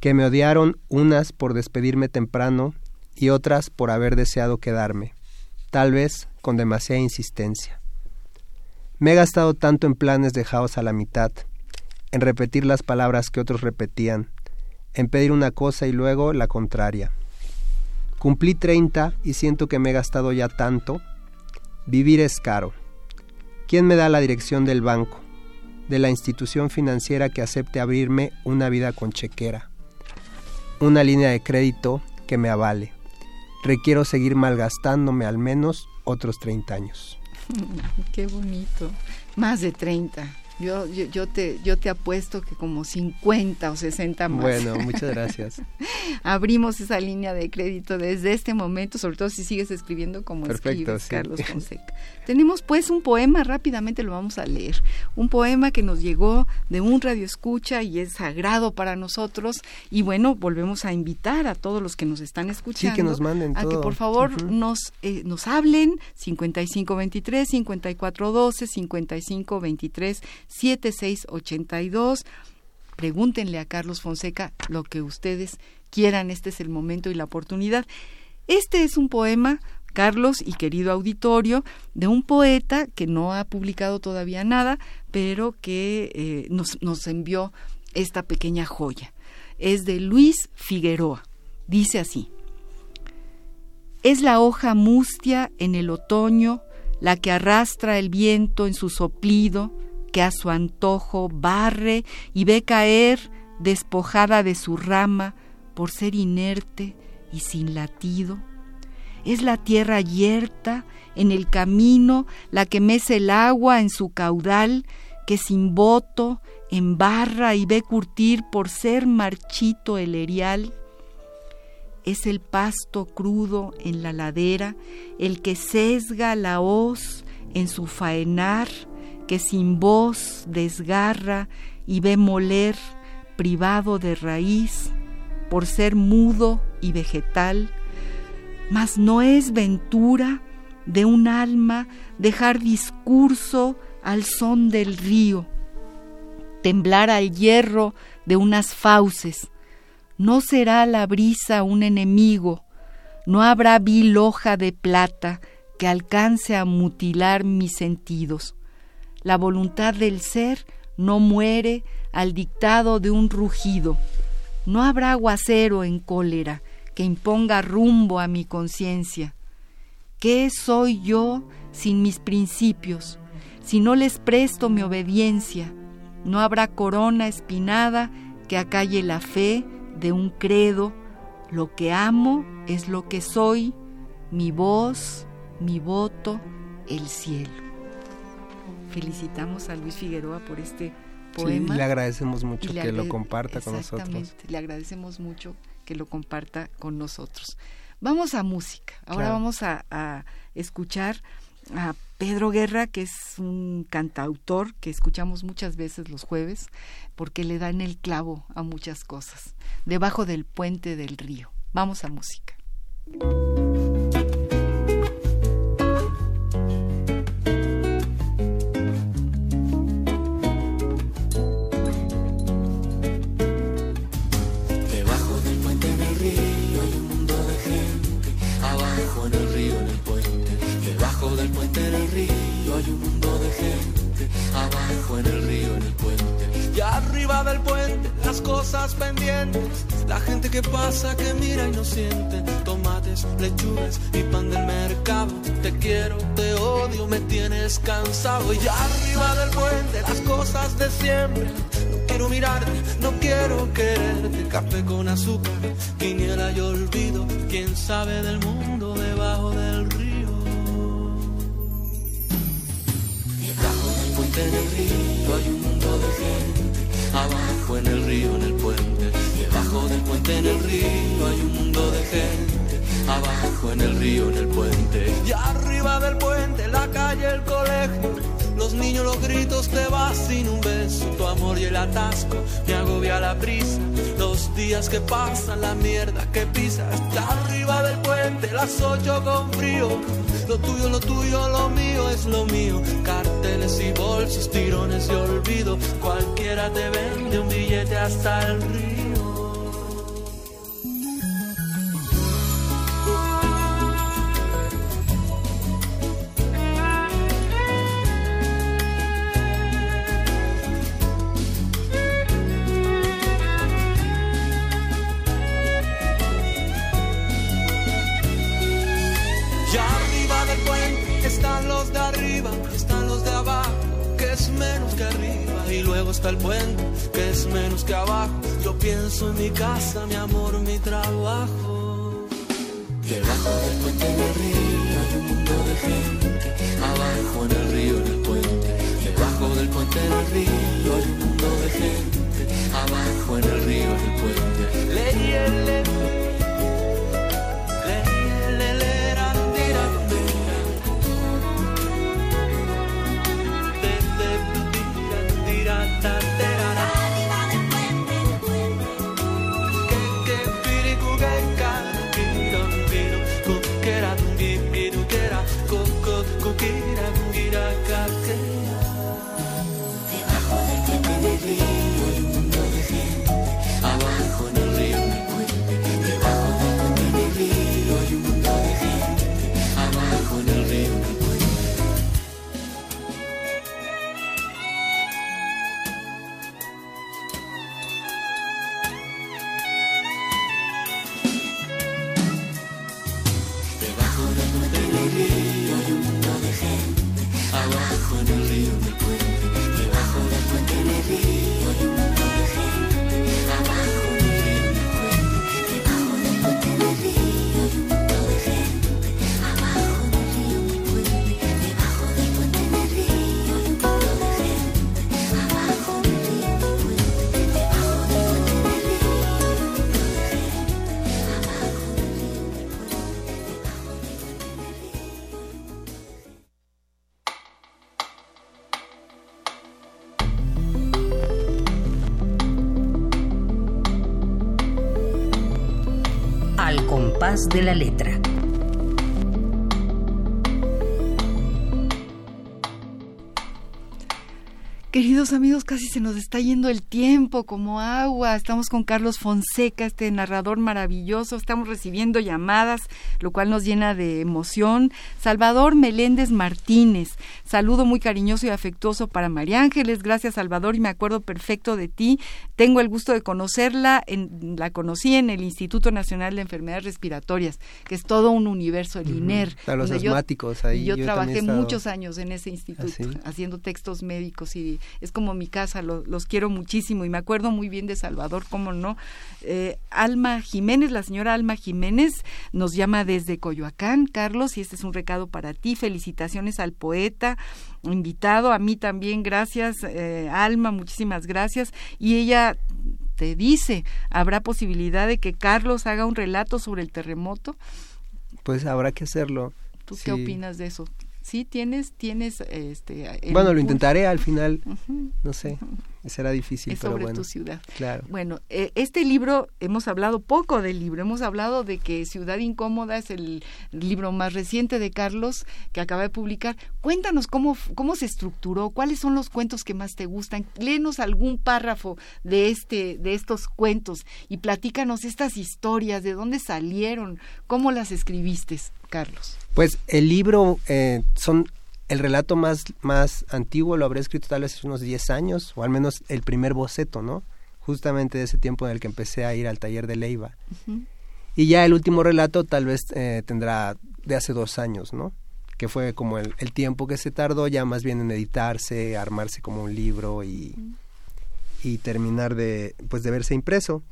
que me odiaron unas por despedirme temprano y otras por haber deseado quedarme, tal vez con demasiada insistencia. Me he gastado tanto en planes dejados a la mitad, en repetir las palabras que otros repetían, en pedir una cosa y luego la contraria. Cumplí treinta y siento que me he gastado ya tanto. Vivir es caro. ¿Quién me da la dirección del banco, de la institución financiera que acepte abrirme una vida con chequera? Una línea de crédito que me avale. Requiero seguir malgastándome al menos otros 30 años. Qué bonito. Más de 30. Yo, yo, yo, te, yo te apuesto que como 50 o 60 más. Bueno, muchas gracias. Abrimos esa línea de crédito desde este momento, sobre todo si sigues escribiendo como Perfecto, Carlos Fonseca. Tenemos pues un poema, rápidamente lo vamos a leer. Un poema que nos llegó de un radio escucha y es sagrado para nosotros. Y bueno, volvemos a invitar a todos los que nos están escuchando que nos manden a que por favor nos, eh, nos hablen 5523, 5412, 5523 7682. Pregúntenle a Carlos Fonseca lo que ustedes quieran. Este es el momento y la oportunidad. Este es un poema, Carlos y querido auditorio, de un poeta que no ha publicado todavía nada, pero que eh, nos, nos envió esta pequeña joya. Es de Luis Figueroa. Dice así. Es la hoja mustia en el otoño, la que arrastra el viento en su soplido, que a su antojo barre y ve caer, despojada de su rama, por ser inerte y sin latido. Es la tierra yerta en el camino la que mece el agua en su caudal, que sin voto embarra y ve curtir por ser marchito el erial. es el pasto crudo en la ladera, el que sesga la hoz en su faenar, que sin voz desgarra y ve moler, privado de raíz, por ser mudo y vegetal, mas no es ventura de un alma dejar discurso al son del río, temblar al hierro de unas fauces. No será la brisa un enemigo, no habrá vil hoja de plata que alcance a mutilar mis sentidos. La voluntad del ser no muere al dictado de un rugido. No habrá aguacero en cólera que imponga rumbo a mi conciencia. ¿Qué soy yo sin mis principios? Si no les presto mi obediencia, no habrá corona espinada que acalle la fe de un credo. Lo que amo es lo que soy, mi voz, mi voto, el cielo. Felicitamos a Luis Figueroa por este poema. le agradecemos mucho que lo comparta con nosotros. Le agradecemos mucho que lo comparta con nosotros. Vamos a música. Ahora vamos a, a, escuchar a Pedro Guerra, que es un cantautor que escuchamos muchas veces los jueves, porque le dan el clavo a muchas cosas. Debajo del puente del río. Vamos a música. Hay un mundo de gente, abajo en el río, en el puente. Y arriba del puente, las cosas pendientes, la gente que pasa, que mira y no siente. Tomates, lechugas y pan del mercado. Te quiero, te odio, me tienes cansado. Y arriba del puente, las cosas de siempre. No quiero mirarte, no quiero quererte. Café con azúcar, quiniela y olvido. Quién sabe del mundo debajo del río. En el río hay un mundo de gente, abajo en el río, en el puente, debajo del puente en el río hay un mundo de gente, abajo en el río, en el puente, y arriba del puente, la calle, el colegio, los niños, los gritos, te vas sin un beso, tu amor y el atasco, me agobia la prisa, los días que pasan, la mierda que pisas, está arriba del puente, las ocho con frío lo tuyo, lo tuyo, lo mío es lo mío. Carteles y bolsos, tirones de olvido. Cualquiera te vende un billete hasta el río. Mi casa, mi amor, mi trabajo. De la letra. Queridos amigos, casi se nos está yendo el tiempo como agua. Estamos con Carlos Fonseca, este narrador maravilloso. Estamos recibiendo llamadas, lo cual nos llena de emoción. Salvador Meléndez Martínez, saludo muy cariñoso y afectuoso para María Ángeles. Gracias, Salvador, y me acuerdo perfecto de ti. Tengo el gusto de conocerla. En, la conocí en el Instituto Nacional de Enfermedades Respiratorias, que es todo un universo, el INER. los asmáticos ahí. Y yo, trabajé muchos años en ese instituto, ¿Ah, haciendo textos médicos y es como mi casa, los quiero muchísimo y me acuerdo muy bien de Salvador, cómo no. Eh, Alma Jiménez, la señora Alma Jiménez nos llama desde Coyoacán, Carlos, y este es un recado para ti. Felicitaciones al poeta invitado, a mí también, gracias, eh, Alma, muchísimas gracias. Y ella te dice, ¿habrá posibilidad de que Carlos haga un relato sobre el terremoto? Pues habrá que hacerlo. ¿Tú qué opinas de eso? Sí tienes tienes este bueno lo intentaré al final no sé será difícil es sobre bueno. tu ciudad. Claro. Bueno eh, este libro hemos hablado poco del libro hemos hablado de que Ciudad Incómoda es el libro más reciente de Carlos que acaba de publicar. Cuéntanos cómo cómo se estructuró cuáles son los cuentos que más te gustan. Léenos algún párrafo de este de estos cuentos y platícanos estas historias de dónde salieron cómo las escribiste Carlos. Pues el libro eh, son el relato más, más antiguo, lo habré escrito tal vez hace unos 10 años, o al menos el primer boceto, ¿no? Justamente de ese tiempo en el que empecé a ir al taller de Leiva. Y ya el último relato tal vez eh, tendrá de hace dos años, ¿no? Que fue como el, el, tiempo que se tardó ya más bien en editarse, armarse como un libro y, y terminar de, pues, de verse impreso.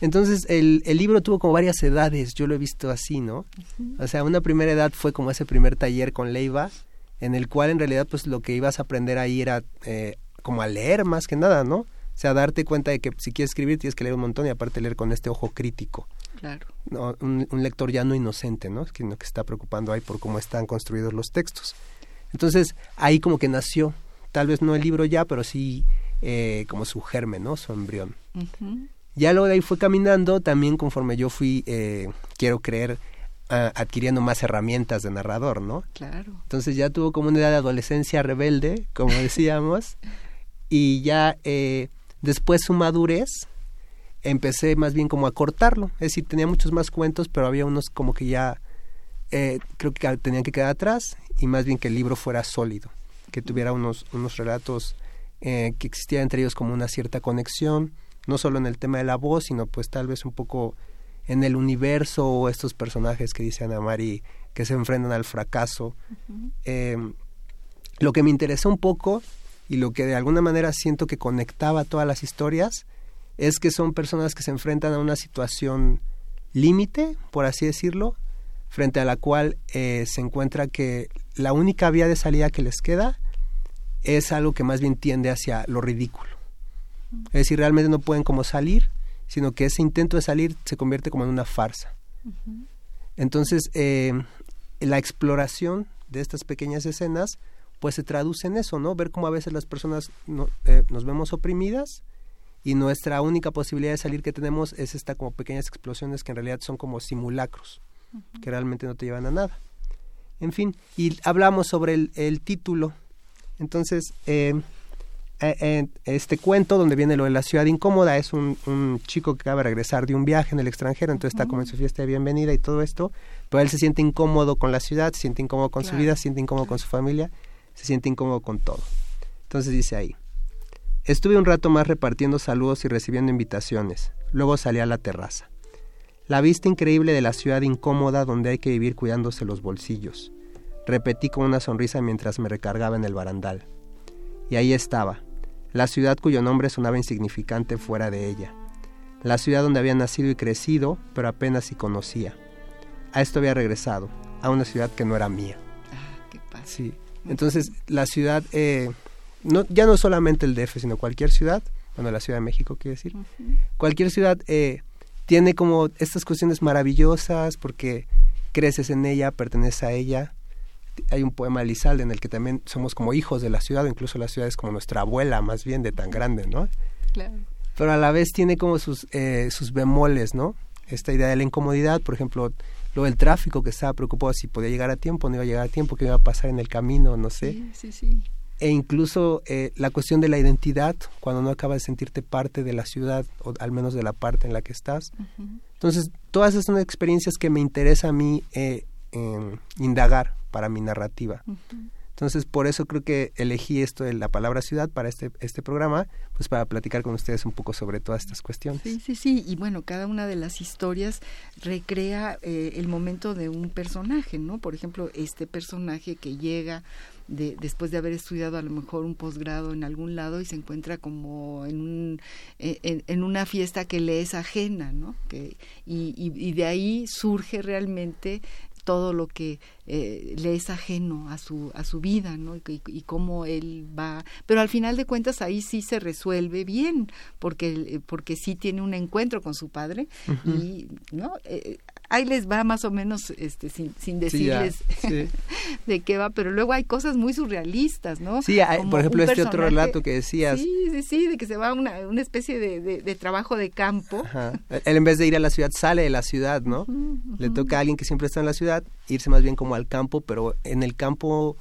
Entonces el, el, libro tuvo como varias edades, yo lo he visto así, ¿no? O sea, una primera edad fue como ese primer taller con Leiva, en el cual en realidad pues lo que ibas a aprender ahí era eh, como a leer más que nada, ¿no? O sea, darte cuenta de que si quieres escribir tienes que leer un montón y aparte leer con este ojo crítico. Claro. ¿no? Un, lector ya no inocente, ¿no? Que, que está preocupando ahí por cómo están construidos los textos. Entonces ahí como que nació, tal vez no el libro ya, pero sí eh, como su germen, ¿no? Su embrión. Ya luego de ahí fue caminando, también conforme yo fui, eh, quiero creer, adquiriendo más herramientas de narrador, ¿no? Claro. Entonces ya tuvo como una edad de adolescencia rebelde, como decíamos, y ya eh, después su madurez empecé más bien como a cortarlo, es decir, tenía muchos más cuentos, pero había unos como que ya eh, creo que tenían que quedar atrás y más bien que el libro fuera sólido, que tuviera unos, unos relatos eh, que existía entre ellos como una cierta conexión, no solo en el tema de la voz, sino pues tal vez un poco en el universo o estos personajes que dice Ana Mari que se enfrentan al fracaso. Em, lo que me interesó un poco y lo que de alguna manera siento que conectaba todas las historias es que son personas que se enfrentan a una situación límite, por así decirlo, frente a la cual eh, se encuentra que la única vía de salida que les queda es algo que más bien tiende hacia lo ridículo. Es decir, realmente no pueden como salir, sino que ese intento de salir se convierte como en una farsa. Entonces, eh, la exploración de estas pequeñas escenas, pues se traduce en eso, ¿no? Ver cómo a veces las personas eh, nos vemos oprimidas y nuestra única posibilidad de salir que tenemos es esta como pequeñas explosiones que en realidad son como simulacros, que realmente no te llevan a nada. En fin, y hablamos sobre el, el título. Entonces, eh, este cuento donde viene lo de la ciudad incómoda es un, chico que acaba de regresar de un viaje en el extranjero, entonces está como en su fiesta de bienvenida y todo esto, pero él se siente incómodo con la ciudad, se siente incómodo con su vida, se siente incómodo con su familia, se siente incómodo con todo. Entonces dice ahí, estuve un rato más repartiendo saludos y recibiendo invitaciones, luego salí a la terraza. La vista increíble de la ciudad incómoda donde hay que vivir cuidándose los bolsillos. Repetí con una sonrisa mientras me recargaba en el barandal. Y ahí estaba, la ciudad cuyo nombre sonaba insignificante fuera de ella, la ciudad donde había nacido y crecido, pero apenas si conocía. A esto había regresado, a una ciudad que no era mía. Ah, qué pasa. Sí. Entonces, la ciudad, eh, no, ya no solamente el DF, sino cualquier ciudad, bueno, la Ciudad de México quiere decir, cualquier ciudad eh, tiene como estas cuestiones maravillosas porque creces en ella, perteneces a ella, hay un poema de Lizalde en el que también somos como hijos de la ciudad, incluso la ciudad es como nuestra abuela más bien de tan grande, ¿no? Claro. Pero a la vez tiene como sus, eh, sus bemoles, ¿no? esta idea de la incomodidad, por ejemplo, lo del tráfico que estaba preocupado si podía llegar a tiempo, no iba a llegar a tiempo, qué iba a pasar en el camino, no sé. Sí, sí, sí. E incluso eh, la cuestión de la identidad, cuando no acabas de sentirte parte de la ciudad, o al menos de la parte en la que estás. Entonces, todas esas son experiencias que me interesa a mí eh, indagar para mi narrativa. Entonces, por eso creo que elegí esto de la palabra ciudad para este, este programa, pues para platicar con ustedes un poco sobre todas estas cuestiones. Sí, sí, sí. Y bueno, cada una de las historias recrea eh, el momento de un personaje, ¿no? Por ejemplo, este personaje que llega de, después de haber estudiado a lo mejor un posgrado en algún lado y se encuentra como en, un, en, en, una fiesta que le es ajena, ¿no? Que, y, y, y de ahí surge realmente todo lo que eh, le es ajeno a su a su vida no y, y, cómo él va. Pero al final de cuentas ahí sí se resuelve bien porque porque sí tiene un encuentro con su padre uh -huh. y no eh, ahí les va más o menos este sin, sin decirles sí, sí. de qué va, pero luego hay cosas muy surrealistas, ¿no? Sí, hay, por ejemplo, este otro relato que decías. Sí, sí, sí, de que se va a una, una especie de, de, de, trabajo de campo. Ajá. Él en vez de ir a la ciudad sale de la ciudad, ¿no? Uh -huh. Le toca a alguien que siempre está en la ciudad irse más bien como al campo, pero en el campo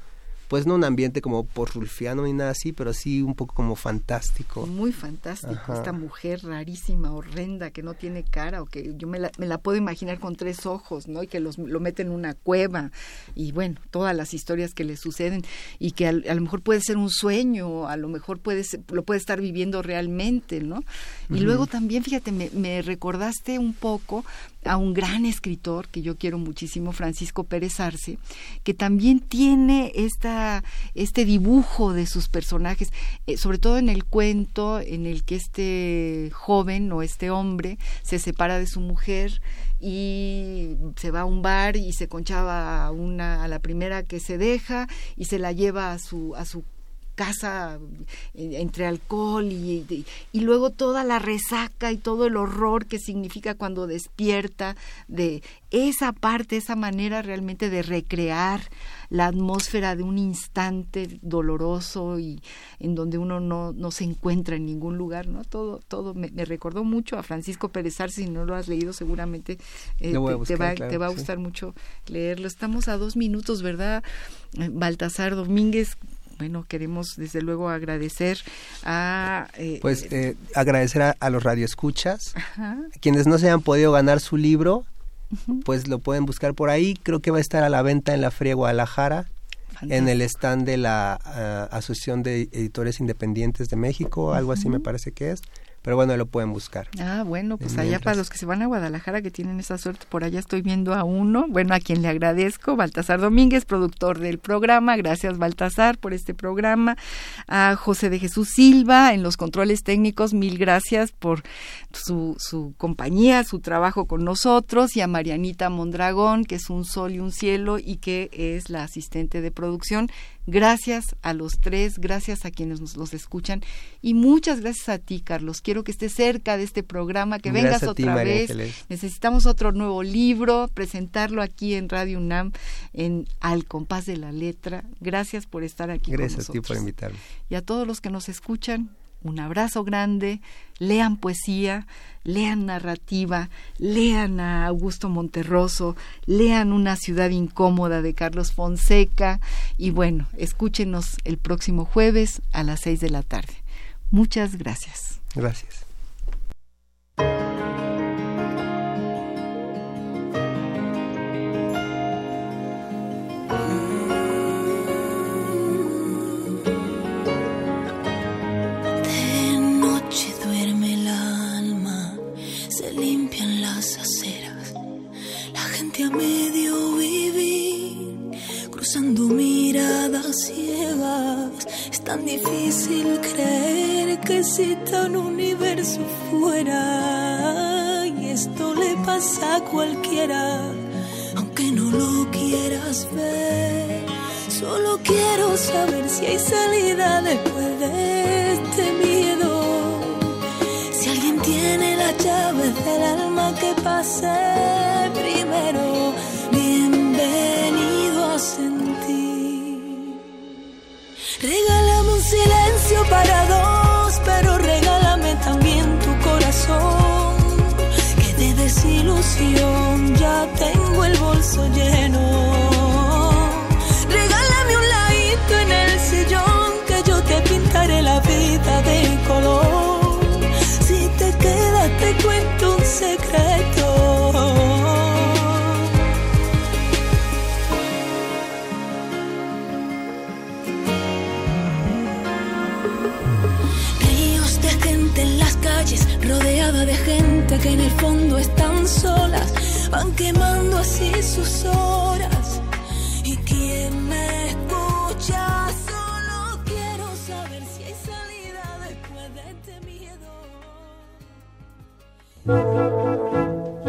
pues no un ambiente como por rulfiano ni nada así, pero sí un poco como fantástico. Muy fantástico, Ajá. esta mujer rarísima, horrenda, que no tiene cara, o que yo me la, me la puedo imaginar con tres ojos, ¿no? Y que los, lo mete en una cueva, y bueno, todas las historias que le suceden, y que a, a lo mejor puede ser un sueño, a lo mejor puede ser, lo puede estar viviendo realmente, ¿no? Y uh -huh. luego también, fíjate, me, me recordaste un poco a un gran escritor que yo quiero muchísimo, Francisco Pérez Arce, que también tiene esta, este dibujo de sus personajes, eh, sobre todo en el cuento en el que este joven o este hombre se separa de su mujer y se va a un bar y se conchaba a una a la primera que se deja y se la lleva a su a su casa entre alcohol y, y, y, luego toda la resaca y todo el horror que significa cuando despierta de esa parte, esa manera realmente de recrear la atmósfera de un instante doloroso y en donde uno no, no se encuentra en ningún lugar, ¿no? Todo, todo me, me recordó mucho a Francisco Pérez Arce, si no lo has leído seguramente eh, te, buscar, te, va, claro, te va a gustar sí. mucho leerlo. Estamos a dos minutos, ¿verdad? Baltasar Domínguez, bueno, queremos desde luego agradecer a... Eh, pues eh, agradecer a, a, los radioescuchas, Ajá. quienes no se han podido ganar su libro, uh -huh. pues lo pueden buscar por ahí, creo que va a estar a la venta en la Feria Guadalajara, Fantástico. en el stand de la uh, Asociación de Editores Independientes de México, algo uh -huh. así me parece que es pero bueno, lo pueden buscar. Ah, bueno, pues allá para los que se van a Guadalajara que tienen esa suerte, por allá estoy viendo a uno, bueno, a quien le agradezco, Baltasar Domínguez, productor del programa, gracias Baltasar por este programa, a José de Jesús Silva en los controles técnicos, mil gracias por su, su compañía, su trabajo con nosotros, y a Marianita Mondragón, que es un sol y un cielo y que es la asistente de producción. Gracias a los tres, gracias a quienes nos los escuchan y muchas gracias a ti, Carlos. Quiero que estés cerca de este programa, que gracias vengas ti, otra María vez. Ángeles. Necesitamos otro nuevo libro, presentarlo aquí en Radio UNAM en Al compás de la letra. Gracias por estar aquí gracias con nosotros. Gracias a ti por invitarme. Y a todos los que nos escuchan, un abrazo grande, lean poesía, lean narrativa, lean a Augusto Monterroso, lean Una ciudad incómoda de Carlos Fonseca y bueno, escúchenos el próximo jueves a las seis de la tarde. Muchas gracias. Gracias. A medio vivir, cruzando miradas ciegas. Es tan difícil creer que exista un universo fuera. Y esto le pasa a cualquiera, aunque no lo quieras ver. Solo quiero saber si hay salida después de este miedo. Si alguien tiene las llaves del alma que pase primero, bienvenido a sentir. Regálame un silencio para dos, pero regálame también tu corazón. Que de desilusión ilusión, ya tengo el bolso lleno. Regálame un ladito en el sillón que yo te pintaré la vida de color. Secreto. Ríos de gente en las calles, rodeada de gente que en el fondo están solas, van quemando así sus horas.